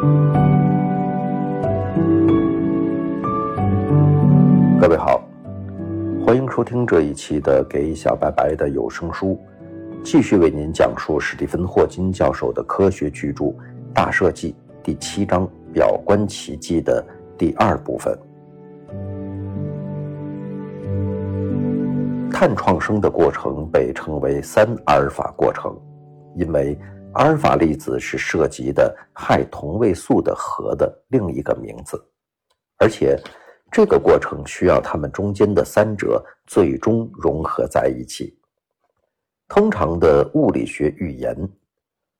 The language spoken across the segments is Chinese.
各位好，欢迎收听这一期的《给小白白的有声书》，继续为您讲述史蒂芬·霍金教授的科学巨著《大设计》第七章“表观奇迹”的第二部分。碳创生的过程被称为三阿尔法过程，因为阿尔法粒子是涉及的氦同位素的核的另一个名字，而且。这个过程需要它们中间的三者最终融合在一起。通常的物理学预言，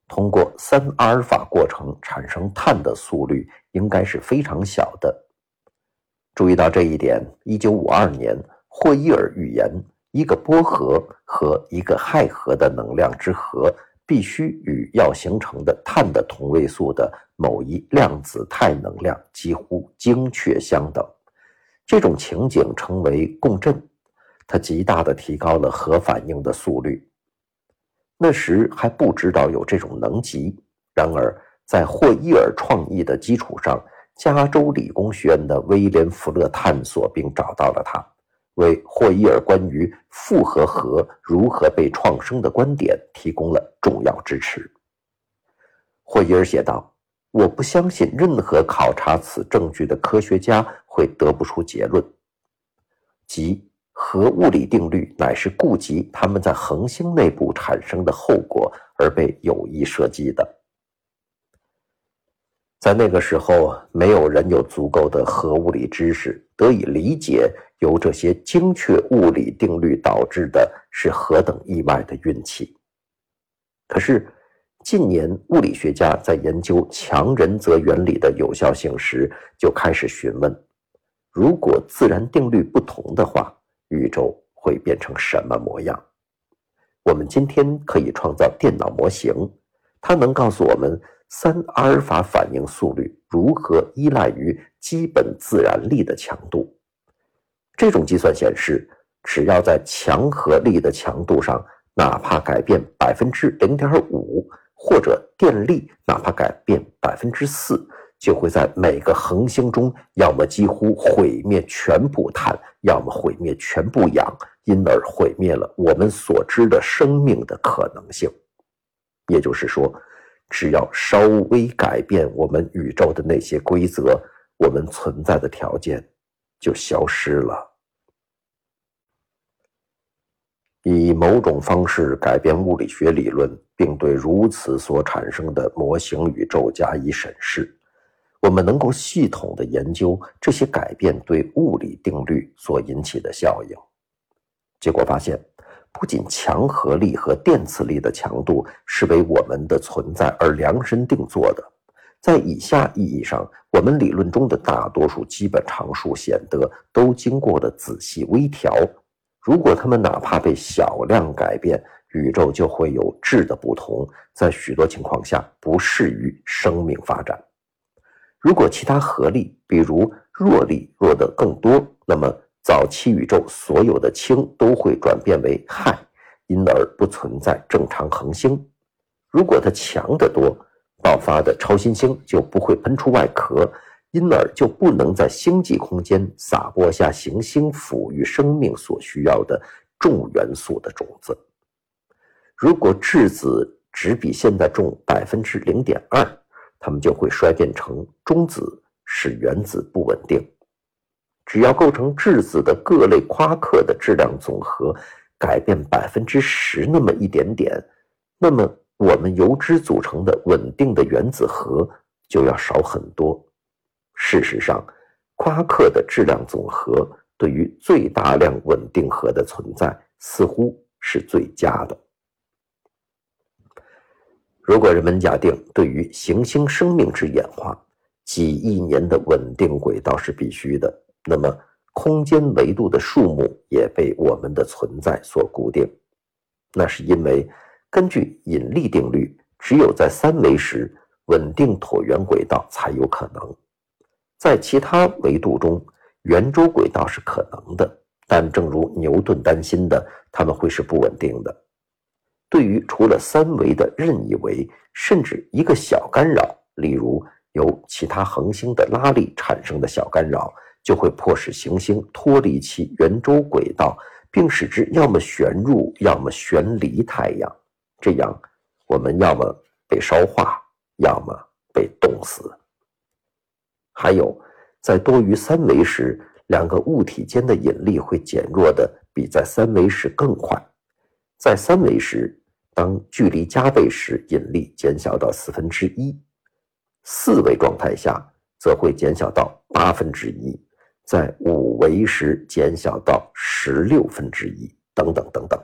通过三阿尔法过程产生碳的速率应该是非常小的。注意到这一点，一九五二年，霍伊尔预言一个波核和一个氦核的能量之和必须与要形成的碳的同位素的某一量子态能量几乎精确相等。这种情景称为共振，它极大地提高了核反应的速率。那时还不知道有这种能级，然而在霍伊尔创意的基础上，加州理工学院的威廉·弗勒探索并找到了它，为霍伊尔关于复合核如何被创生的观点提供了重要支持。霍伊尔写道。我不相信任何考察此证据的科学家会得不出结论，即核物理定律乃是顾及他们在恒星内部产生的后果而被有意设计的。在那个时候，没有人有足够的核物理知识得以理解由这些精确物理定律导致的是何等意外的运气。可是。近年，物理学家在研究强人则原理的有效性时，就开始询问：如果自然定律不同的话，宇宙会变成什么模样？我们今天可以创造电脑模型，它能告诉我们三阿尔法反应速率如何依赖于基本自然力的强度。这种计算显示，只要在强合力的强度上，哪怕改变百分之零点五。或者电力哪怕改变百分之四，就会在每个恒星中，要么几乎毁灭全部碳，要么毁灭全部氧，因而毁灭了我们所知的生命的可能性。也就是说，只要稍微改变我们宇宙的那些规则，我们存在的条件就消失了。以某种方式改变物理学理论，并对如此所产生的模型宇宙加以审视，我们能够系统的研究这些改变对物理定律所引起的效应。结果发现，不仅强合力和电磁力的强度是为我们的存在而量身定做的，在以下意义上，我们理论中的大多数基本常数显得都经过了仔细微调。如果它们哪怕被小量改变，宇宙就会有质的不同，在许多情况下不适于生命发展。如果其他合力，比如弱力弱得更多，那么早期宇宙所有的氢都会转变为氦，因而不存在正常恒星。如果它强得多，爆发的超新星就不会喷出外壳。因而就不能在星际空间撒播下行星抚育生命所需要的重元素的种子。如果质子只比现在重百分之零点二，它们就会衰变成中子，使原子不稳定。只要构成质子的各类夸克的质量总和改变百分之十那么一点点，那么我们由之组成的稳定的原子核就要少很多。事实上，夸克的质量总和对于最大量稳定核的存在似乎是最佳的。如果人们假定对于行星生命之演化，几亿年的稳定轨道是必须的，那么空间维度的数目也被我们的存在所固定。那是因为根据引力定律，只有在三维时，稳定椭圆轨道才有可能。在其他维度中，圆周轨道是可能的，但正如牛顿担心的，它们会是不稳定的。对于除了三维的任意维，甚至一个小干扰，例如由其他恒星的拉力产生的小干扰，就会迫使行星脱离其圆周轨道，并使之要么旋入，要么旋离太阳。这样，我们要么被烧化，要么被冻死。还有，在多于三维时，两个物体间的引力会减弱的比在三维时更快。在三维时，当距离加倍时，引力减小到四分之一；四维状态下，则会减小到八分之一；在五维时，减小到十六分之一，等等等等。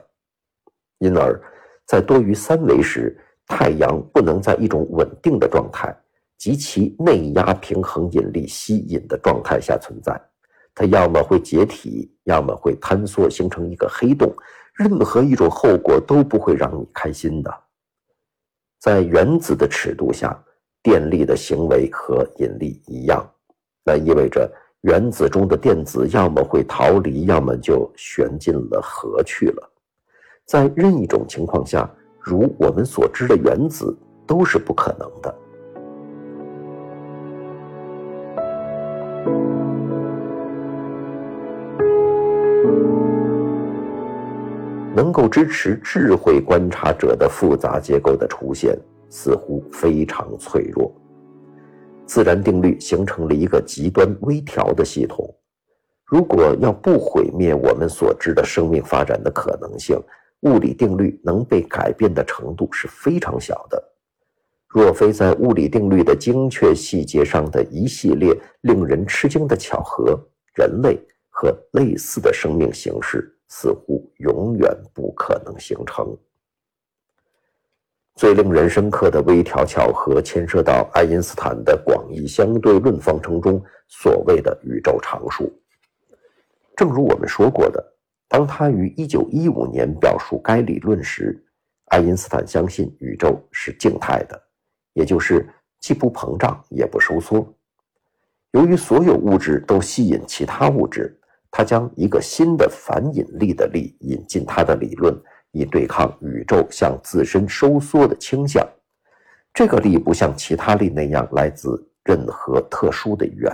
因而，在多于三维时，太阳不能在一种稳定的状态及其内压平衡引力吸引的状态下存在，它要么会解体，要么会坍缩形成一个黑洞。任何一种后果都不会让你开心的。在原子的尺度下，电力的行为和引力一样，那意味着原子中的电子要么会逃离，要么就旋进了核去了。在任一种情况下，如我们所知的原子都是不可能的。能够支持智慧观察者的复杂结构的出现，似乎非常脆弱。自然定律形成了一个极端微调的系统。如果要不毁灭我们所知的生命发展的可能性，物理定律能被改变的程度是非常小的。若非在物理定律的精确细节上的一系列令人吃惊的巧合，人类和类似的生命形式。似乎永远不可能形成。最令人深刻的微调巧合牵涉到爱因斯坦的广义相对论方程中所谓的宇宙常数。正如我们说过的，当他于1915年表述该理论时，爱因斯坦相信宇宙是静态的，也就是既不膨胀也不收缩。由于所有物质都吸引其他物质。他将一个新的反引力的力引进他的理论，以对抗宇宙向自身收缩的倾向。这个力不像其他力那样来自任何特殊的源，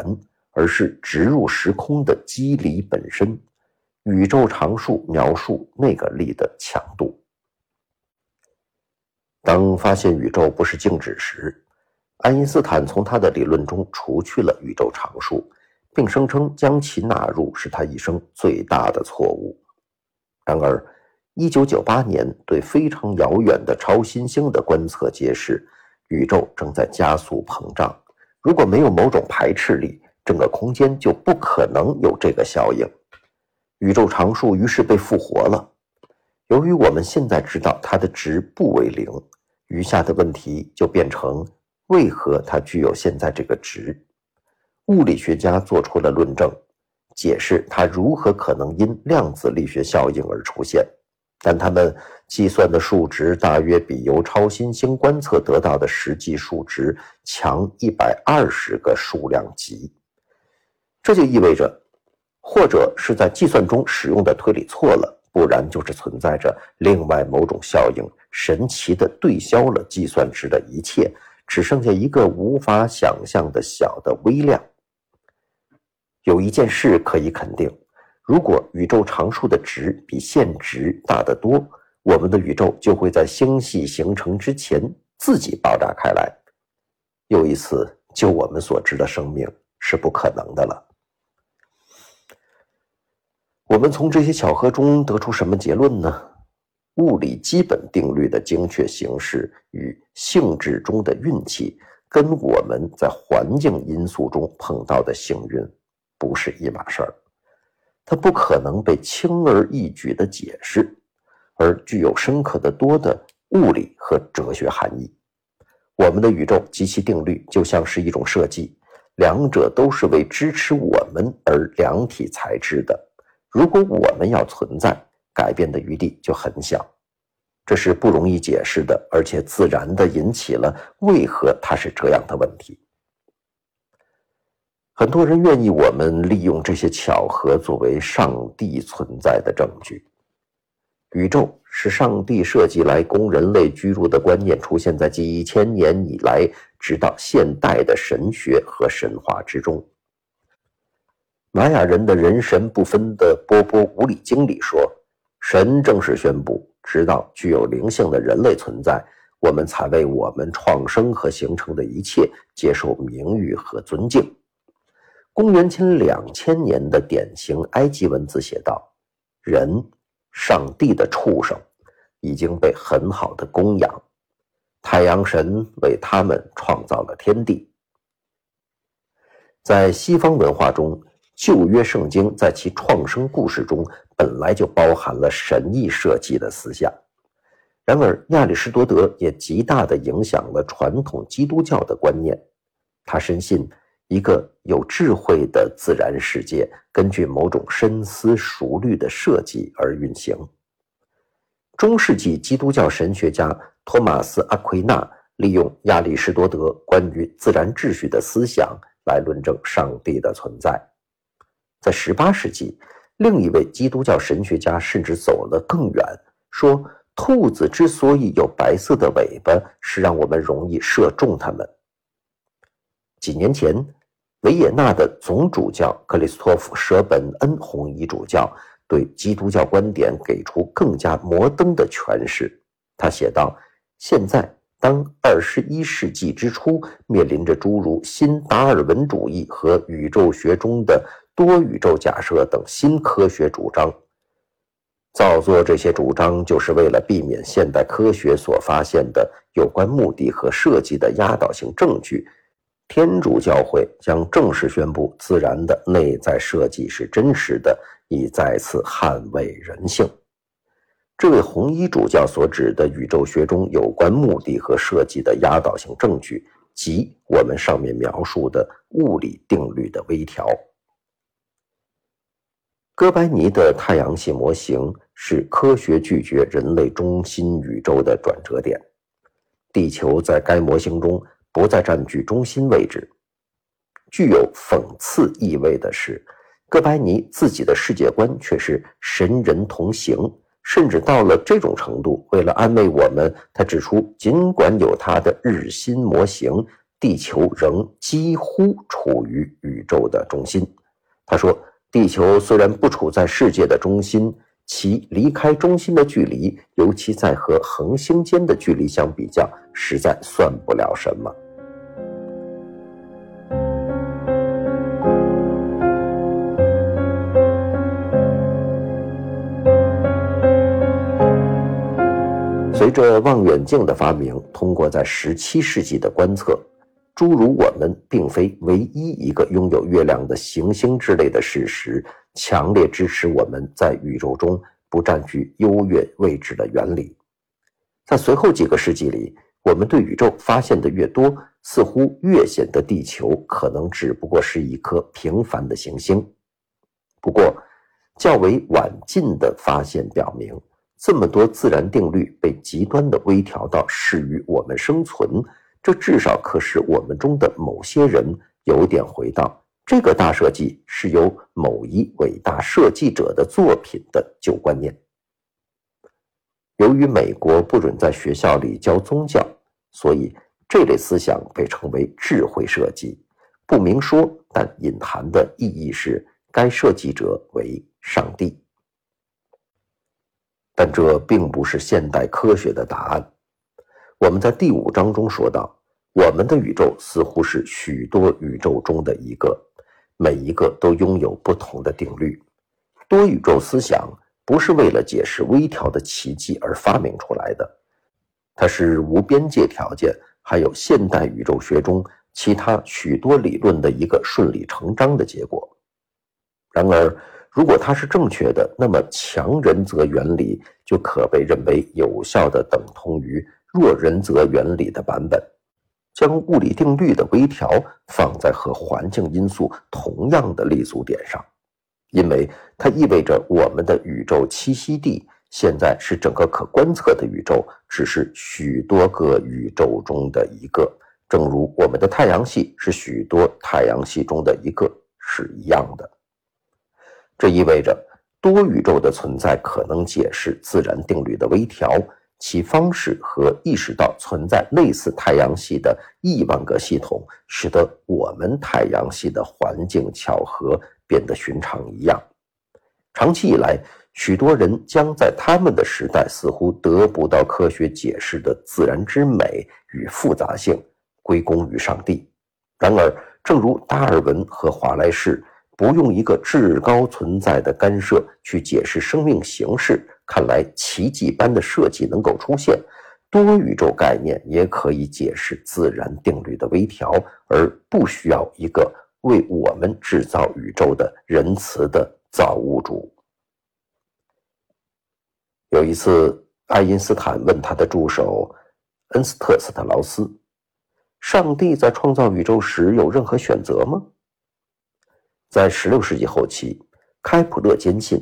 而是植入时空的机理本身。宇宙常数描述那个力的强度。当发现宇宙不是静止时，爱因斯坦从他的理论中除去了宇宙常数。并声称将其纳入是他一生最大的错误。然而，1998年对非常遥远的超新星的观测揭示，宇宙正在加速膨胀。如果没有某种排斥力，整个空间就不可能有这个效应。宇宙常数于是被复活了。由于我们现在知道它的值不为零，余下的问题就变成：为何它具有现在这个值？物理学家做出了论证，解释它如何可能因量子力学效应而出现，但他们计算的数值大约比由超新星观测得到的实际数值强一百二十个数量级。这就意味着，或者是在计算中使用的推理错了，不然就是存在着另外某种效应，神奇的对消了计算值的一切，只剩下一个无法想象的小的微量。有一件事可以肯定：如果宇宙常数的值比现值大得多，我们的宇宙就会在星系形成之前自己爆炸开来。又一次，就我们所知的生命是不可能的了。我们从这些巧合中得出什么结论呢？物理基本定律的精确形式与性质中的运气，跟我们在环境因素中碰到的幸运。不是一码事儿，它不可能被轻而易举的解释，而具有深刻的多的物理和哲学含义。我们的宇宙及其定律就像是一种设计，两者都是为支持我们而量体裁制的。如果我们要存在，改变的余地就很小，这是不容易解释的，而且自然的引起了为何它是这样的问题。很多人愿意我们利用这些巧合作为上帝存在的证据。宇宙是上帝设计来供人类居住的观念出现在几千年以来直到现代的神学和神话之中。玛雅人的人神不分的波波无里经里说，神正式宣布，直到具有灵性的人类存在，我们才为我们创生和形成的一切接受名誉和尊敬。公元前两千年的典型埃及文字写道：“人，上帝的畜生，已经被很好的供养，太阳神为他们创造了天地。”在西方文化中。旧约圣经在其创生故事中本来就包含了神意设计的思想，然而亚里士多德也极大地影响了传统基督教的观念。他深信一个有智慧的自然世界根据某种深思熟虑的设计而运行。中世纪基督教神学家托马斯·阿奎那利用亚里士多德关于自然秩序的思想来论证上帝的存在。在18世纪，另一位基督教神学家甚至走了更远，说兔子之所以有白色的尾巴，是让我们容易射中它们。几年前，维也纳的总主教克里斯托夫·舍本恩红衣主教对基督教观点给出更加摩登的诠释。他写道：“现在，当二十一世纪之初面临着诸如新达尔文主义和宇宙学中的。”多宇宙假设等新科学主张，造作这些主张，就是为了避免现代科学所发现的有关目的和设计的压倒性证据。天主教会将正式宣布自然的内在设计是真实的，以再次捍卫人性。这位红衣主教所指的宇宙学中有关目的和设计的压倒性证据，即我们上面描述的物理定律的微调。哥白尼的太阳系模型是科学拒绝人类中心宇宙的转折点，地球在该模型中不再占据中心位置。具有讽刺意味的是，哥白尼自己的世界观却是神人同行，甚至到了这种程度。为了安慰我们，他指出，尽管有他的日心模型，地球仍几乎处于宇宙的中心。他说。地球虽然不处在世界的中心，其离开中心的距离，尤其在和恒星间的距离相比较，实在算不了什么。随着望远镜的发明，通过在十七世纪的观测。诸如我们并非唯一一个拥有月亮的行星之类的事实，强烈支持我们在宇宙中不占据优越位置的原理。在随后几个世纪里，我们对宇宙发现的越多，似乎越显得地球可能只不过是一颗平凡的行星。不过，较为晚近的发现表明，这么多自然定律被极端的微调到适于我们生存。这至少可使我们中的某些人有点回到这个大设计是由某一伟大设计者的作品的旧观念。由于美国不准在学校里教宗教，所以这类思想被称为智慧设计。不明说，但隐含的意义是该设计者为上帝。但这并不是现代科学的答案。我们在第五章中说到，我们的宇宙似乎是许多宇宙中的一个，每一个都拥有不同的定律。多宇宙思想不是为了解释微调的奇迹而发明出来的，它是无边界条件还有现代宇宙学中其他许多理论的一个顺理成章的结果。然而，如果它是正确的，那么强人则原理就可被认为有效的等同于。弱人则原理的版本，将物理定律的微调放在和环境因素同样的立足点上，因为它意味着我们的宇宙栖息地现在是整个可观测的宇宙，只是许多个宇宙中的一个，正如我们的太阳系是许多太阳系中的一个是一样的。这意味着多宇宙的存在可能解释自然定律的微调。其方式和意识到存在类似太阳系的亿万个系统，使得我们太阳系的环境巧合变得寻常一样。长期以来，许多人将在他们的时代似乎得不到科学解释的自然之美与复杂性归功于上帝。然而，正如达尔文和华莱士不用一个至高存在的干涉去解释生命形式。看来奇迹般的设计能够出现，多宇宙概念也可以解释自然定律的微调，而不需要一个为我们制造宇宙的仁慈的造物主。有一次，爱因斯坦问他的助手恩斯特斯特劳斯：“上帝在创造宇宙时有任何选择吗？”在16世纪后期，开普勒坚信。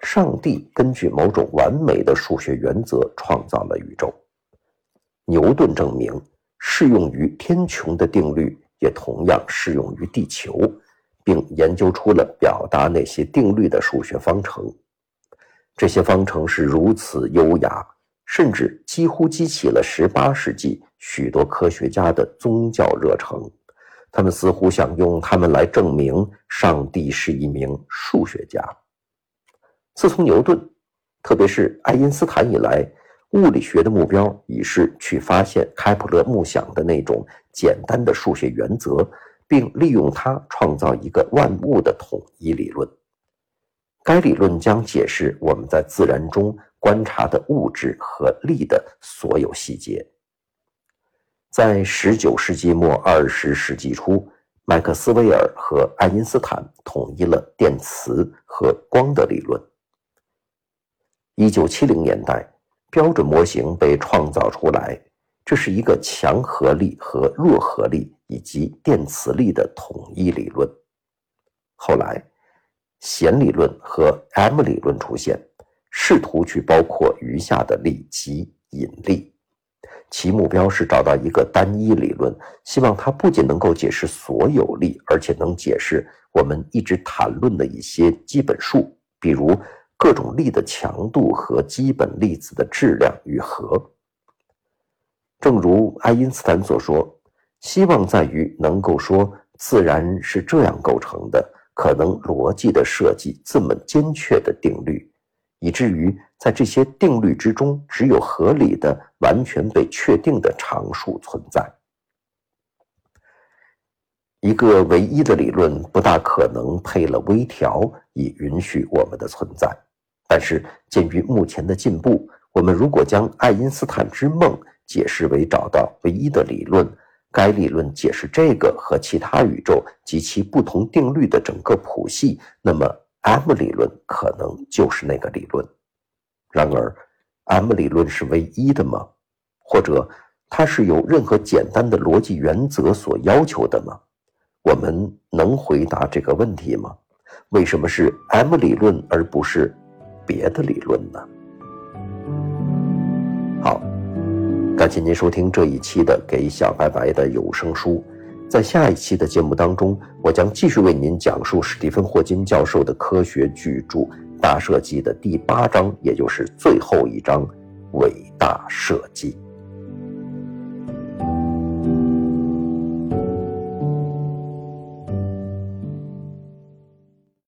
上帝根据某种完美的数学原则创造了宇宙。牛顿证明，适用于天穹的定律也同样适用于地球，并研究出了表达那些定律的数学方程。这些方程是如此优雅，甚至几乎激起了18世纪许多科学家的宗教热诚。他们似乎想用它们来证明上帝是一名数学家。自从牛顿，特别是爱因斯坦以来，物理学的目标已是去发现开普勒梦想的那种简单的数学原则，并利用它创造一个万物的统一理论。该理论将解释我们在自然中观察的物质和力的所有细节。在19世纪末20世纪初，麦克斯韦尔和爱因斯坦统一了电磁和光的理论。一九七零年代，标准模型被创造出来，这是一个强合力和弱合力以及电磁力的统一理论。后来，弦理论和 M 理论出现，试图去包括余下的力及引力，其目标是找到一个单一理论，希望它不仅能够解释所有力，而且能解释我们一直谈论的一些基本数，比如。各种力的强度和基本粒子的质量与和，正如爱因斯坦所说，希望在于能够说自然是这样构成的，可能逻辑的设计这么精确的定律，以至于在这些定律之中，只有合理的、完全被确定的常数存在。一个唯一的理论不大可能配了微调以允许我们的存在。但是，鉴于目前的进步，我们如果将爱因斯坦之梦解释为找到唯一的理论，该理论解释这个和其他宇宙及其不同定律的整个谱系，那么 M 理论可能就是那个理论。然而，M 理论是唯一的吗？或者它是由任何简单的逻辑原则所要求的吗？我们能回答这个问题吗？为什么是 M 理论而不是？别的理论呢？好，感谢您收听这一期的《给小白白的有声书》。在下一期的节目当中，我将继续为您讲述史蒂芬·霍金教授的科学巨著《大设计》的第八章，也就是最后一章——伟大设计。